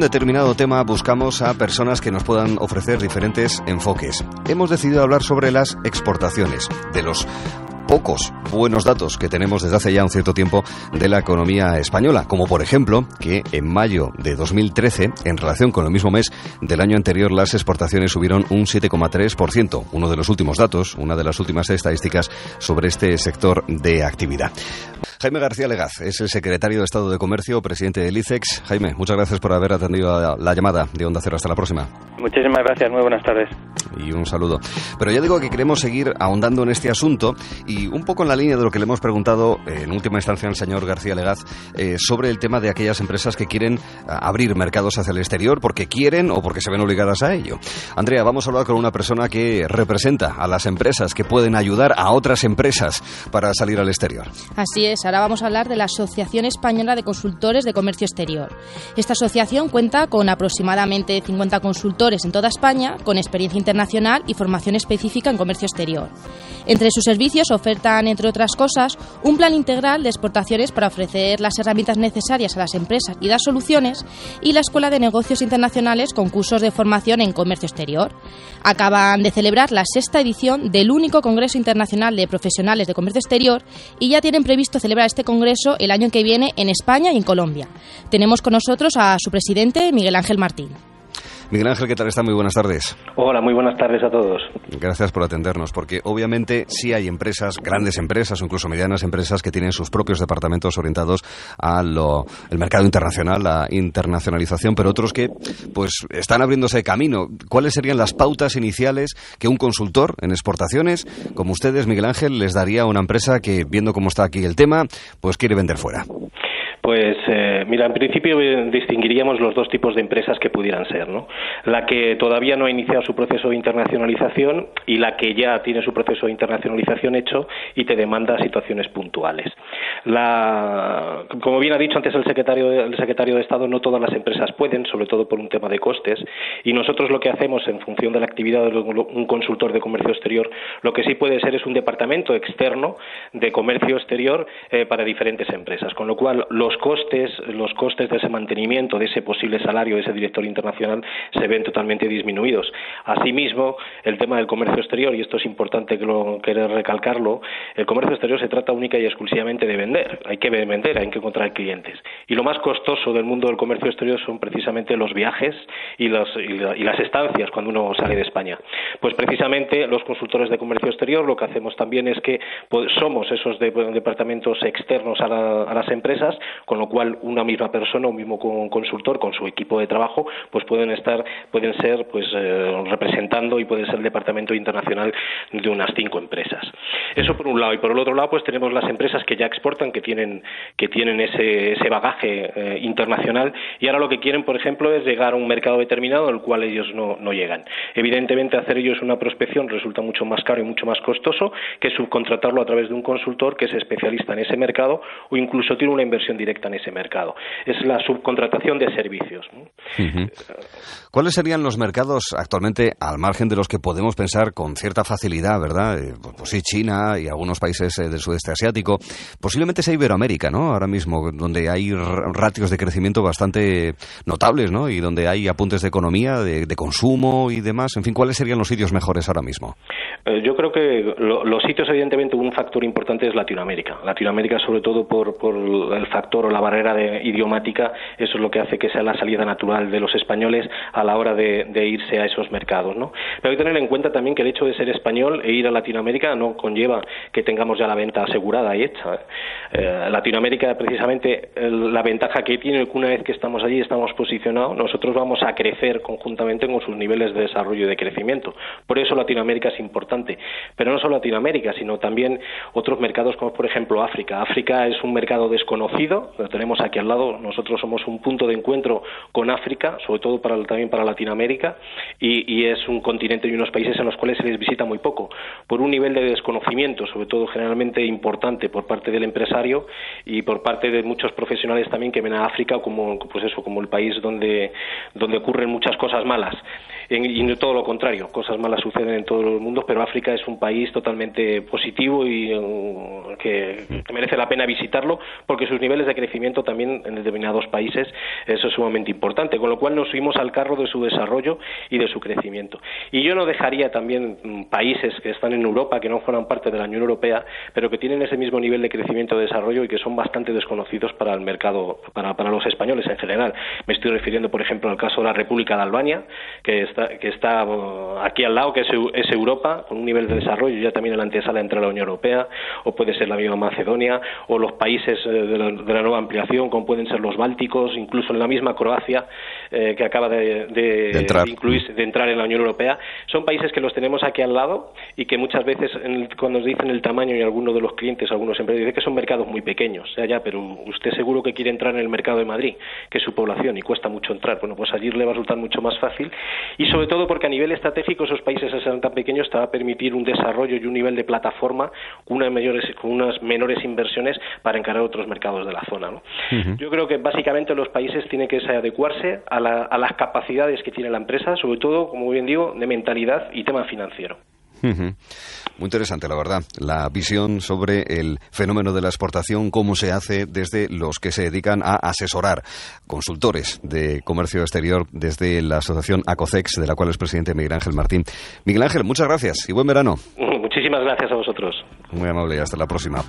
Determinado tema buscamos a personas que nos puedan ofrecer diferentes enfoques. Hemos decidido hablar sobre las exportaciones, de los pocos buenos datos que tenemos desde hace ya un cierto tiempo de la economía española, como por ejemplo que en mayo de 2013, en relación con el mismo mes del año anterior, las exportaciones subieron un 7,3%, uno de los últimos datos, una de las últimas estadísticas sobre este sector de actividad. Jaime García Legaz es el secretario de Estado de Comercio, presidente del ICEX. Jaime, muchas gracias por haber atendido la llamada de Onda Cero. Hasta la próxima. Muchísimas gracias, muy buenas tardes. Y un saludo. Pero ya digo que queremos seguir ahondando en este asunto y un poco en la línea de lo que le hemos preguntado eh, en última instancia al señor García Legaz eh, sobre el tema de aquellas empresas que quieren eh, abrir mercados hacia el exterior porque quieren o porque se ven obligadas a ello. Andrea, vamos a hablar con una persona que representa a las empresas que pueden ayudar a otras empresas para salir al exterior. Así es, ahora vamos a hablar de la Asociación Española de Consultores de Comercio Exterior. Esta asociación cuenta con aproximadamente 50 consultores en toda España con experiencia internacional y formación específica en comercio exterior. Entre sus servicios ofertan, entre otras cosas, un plan integral de exportaciones para ofrecer las herramientas necesarias a las empresas y dar soluciones, y la Escuela de Negocios Internacionales con cursos de formación en comercio exterior. Acaban de celebrar la sexta edición del único Congreso Internacional de Profesionales de Comercio Exterior y ya tienen previsto celebrar este congreso el año que viene en España y en Colombia. Tenemos con nosotros a su presidente, Miguel Ángel Martín. Miguel Ángel, ¿qué tal está? Muy buenas tardes. Hola, muy buenas tardes a todos. Gracias por atendernos, porque obviamente sí hay empresas, grandes empresas o incluso medianas empresas que tienen sus propios departamentos orientados al mercado internacional, la internacionalización, pero otros que pues están abriéndose camino. ¿Cuáles serían las pautas iniciales que un consultor en exportaciones, como ustedes, Miguel Ángel, les daría a una empresa que, viendo cómo está aquí el tema, pues quiere vender fuera? Pues eh, mira, en principio eh, distinguiríamos los dos tipos de empresas que pudieran ser, ¿no? La que todavía no ha iniciado su proceso de internacionalización y la que ya tiene su proceso de internacionalización hecho y te demanda situaciones puntuales. La, como bien ha dicho antes el secretario, el secretario de Estado, no todas las empresas pueden, sobre todo por un tema de costes, y nosotros lo que hacemos en función de la actividad de un consultor de comercio exterior, lo que sí puede ser es un departamento externo de comercio exterior eh, para diferentes empresas, con lo cual los costes, los costes de ese mantenimiento, de ese posible salario de ese director internacional se ven totalmente disminuidos. Asimismo, el tema del comercio exterior, y esto es importante que lo, querer recalcarlo, el comercio exterior se trata única y exclusivamente de vender. Hay que vender, hay que encontrar clientes. Y lo más costoso del mundo del comercio exterior son precisamente los viajes y, las estancias cuando uno sale de España. Pues precisamente los consultores de comercio exterior lo que hacemos también es que pues, somos esos departamentos externos a las empresas con lo cual una misma persona, un mismo consultor con su equipo de trabajo, pues pueden estar, pueden ser pues eh, representando y puede ser el departamento internacional de unas cinco empresas. Eso por un lado y por el otro lado pues tenemos las empresas que ya exportan, que tienen que tienen ese, ese bagaje eh, internacional y ahora lo que quieren, por ejemplo, es llegar a un mercado determinado al cual ellos no, no llegan. Evidentemente hacer ellos una prospección resulta mucho más caro y mucho más costoso que subcontratarlo a través de un consultor que es especialista en ese mercado o incluso tiene una inversión directa en ese mercado. Es la subcontratación de servicios. ¿Cuáles serían los mercados actualmente, al margen de los que podemos pensar con cierta facilidad, verdad? Eh, pues sí, China y algunos países eh, del sudeste asiático. Posiblemente sea Iberoamérica, ¿no? Ahora mismo, donde hay ratios de crecimiento bastante notables, ¿no? Y donde hay apuntes de economía, de, consumo y demás. En fin, ¿cuáles serían los sitios mejores ahora mismo? Eh, yo creo que los sitios, evidentemente, un factor importante es Latinoamérica. Latinoamérica, sobre todo por, el factor la barrera de, idiomática, eso es lo que hace que sea la salida natural de los españoles a la hora de, irse a esos mercados. ¿no? Pero hay que tener en cuenta también que el hecho de ser español e ir a Latinoamérica no conlleva que tengamos ya la venta asegurada y hecha. Eh, Latinoamérica, precisamente, la ventaja que tiene que una vez que estamos allí, estamos posicionados, nosotros vamos a crecer conjuntamente con sus niveles de desarrollo y de crecimiento. Por eso Latinoamérica es importante. Pero no solo Latinoamérica, sino también otros mercados como, por ejemplo, África. África es un mercado desconocido, lo tenemos aquí al lado. Nosotros somos un punto de encuentro con África, sobre todo para, también para Latinoamérica, y, es un continente y unos países en los cuales se les visita muy poco, por un nivel de desconocimiento, sobre todo generalmente importante por parte del empresario y por parte de muchos profesionales también que ven a África como, pues eso, como el país donde, donde ocurren muchas cosas malas. Y no todo lo contrario. Cosas malas suceden en todo el mundo, pero África es un país totalmente positivo y mm, que, merece la pena visitarlo porque sus niveles de crecimiento también en determinados países eso es sumamente importante, con lo cual nos subimos al carro de su desarrollo y de su crecimiento. Y yo no dejaría también mm, países que están en Europa, que no forman parte de la Unión Europea, pero que tienen ese mismo nivel de crecimiento y desarrollo y que son bastante desconocidos para el mercado, para, para los españoles en general. Me estoy refiriendo, por ejemplo, al caso de la República de Albania, que está, que está uh, aquí al lado, que es, es Europa, con un nivel de desarrollo ya también en la antesala entre la Unión Europea, o puede ser la misma Macedonia, o los países eh, de la, de la nueva ampliación, como pueden ser los Bálticos, incluso en la misma Croacia, eh, que acaba de, de, entrar. de, incluirse, de entrar en la Unión Europea. Son países que los tenemos aquí al lado y que muchas veces, en el, cuando nos dicen el tamaño y algunos de los clientes, algunos empresarios, dicen que son mercados muy pequeños. O sea, ya, pero usted seguro que quiere entrar en el mercado de Madrid, que es su población, y cuesta mucho entrar. Bueno, pues allí le va a resultar mucho más fácil. Y sobre todo porque a nivel estratégico esos países al ser tan pequeños te va a permitir un desarrollo y un nivel de plataforma con unas, mayores, con unas menores inversiones para encarar otros mercados de la zona. ¿no? Uh -huh. Yo creo que básicamente los países tienen que adecuarse a, la, a las capacidades que tiene la empresa, sobre todo, como bien digo, de mentalidad y tema financiero. Muy interesante, la verdad, la visión sobre el fenómeno de la exportación, cómo se hace desde los que se dedican a asesorar consultores de comercio exterior desde la asociación ACOCEX, de la cual es presidente Miguel Ángel Martín. Miguel Ángel, muchas gracias y buen verano. Muchísimas gracias a vosotros. Muy amable y hasta la próxima.